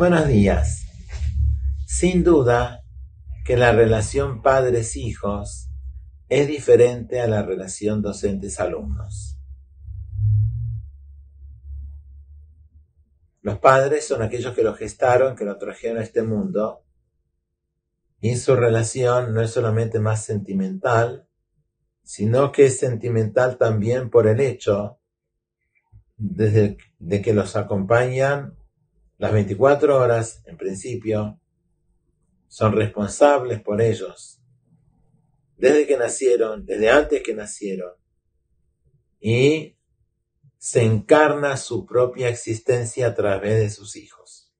Buenos días. Sin duda que la relación padres-hijos es diferente a la relación docentes-alumnos. Los padres son aquellos que lo gestaron, que lo trajeron a este mundo, y su relación no es solamente más sentimental, sino que es sentimental también por el hecho de que los acompañan las 24 horas, en principio, son responsables por ellos, desde que nacieron, desde antes que nacieron, y se encarna su propia existencia a través de sus hijos.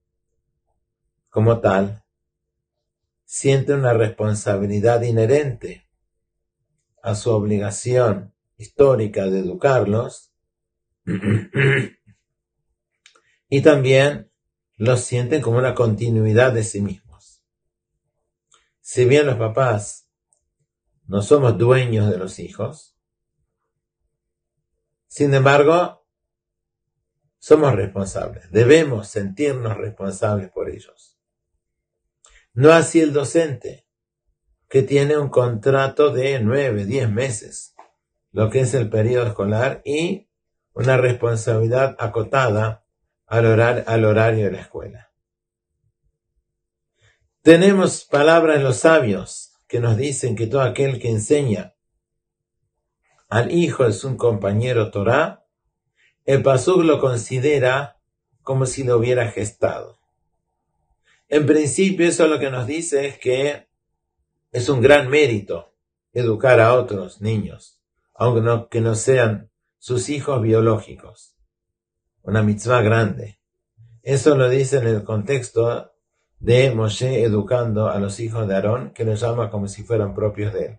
Como tal, siente una responsabilidad inherente a su obligación histórica de educarlos. Y también los sienten como una continuidad de sí mismos. Si bien los papás no somos dueños de los hijos, sin embargo, somos responsables, debemos sentirnos responsables por ellos. No así el docente, que tiene un contrato de nueve, diez meses, lo que es el periodo escolar, y una responsabilidad acotada al, horario de la escuela. Tenemos palabras en los sabios que nos dicen que todo aquel que enseña al hijo es un compañero Torah, el Pasuk lo considera como si lo hubiera gestado. En principio eso lo que nos dice es que es un gran mérito educar a otros niños, aunque no, que no sean sus hijos biológicos una mitzvah grande. Eso lo dice en el contexto de Moshe educando a los hijos de Aarón, que los llama como si fueran propios de él.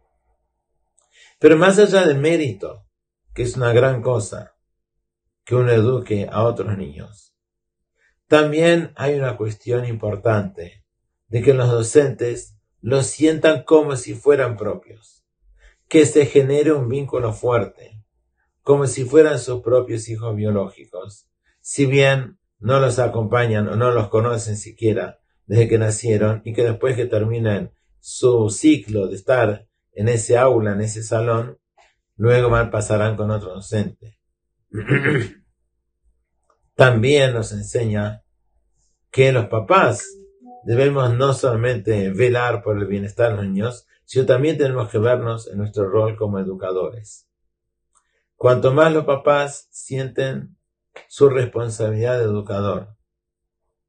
Pero más allá del mérito, que es una gran cosa, que uno eduque a otros niños, también hay una cuestión importante, de que los docentes los sientan como si fueran propios, que se genere un vínculo fuerte, como si fueran sus propios hijos biológicos, si bien no los acompañan o no los conocen siquiera desde que nacieron y que después que terminan su ciclo de estar en ese aula, en ese salón, luego mal pasarán con otro docente. También nos enseña que los papás debemos no solamente velar por el bienestar de los niños, sino también tenemos que vernos en nuestro rol como educadores. Cuanto más los papás sienten su responsabilidad de educador,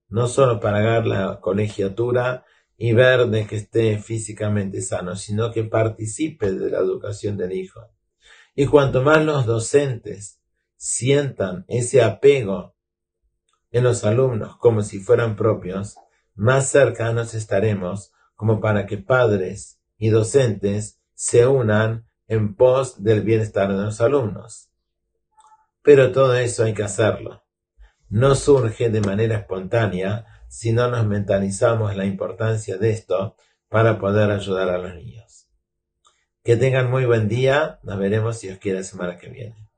no solo pagar la colegiatura y ver de que esté físicamente sano, sino que participe de la educación del hijo. Y cuanto más los docentes sientan ese apego en los alumnos como si fueran propios, más cercanos estaremos como para que padres y docentes se unan en pos del bienestar de los alumnos. Pero todo eso hay que hacerlo. No surge de manera espontánea si no nos mentalizamos la importancia de esto para poder ayudar a los niños. Que tengan muy buen día. Nos veremos si os quiere la semana que viene.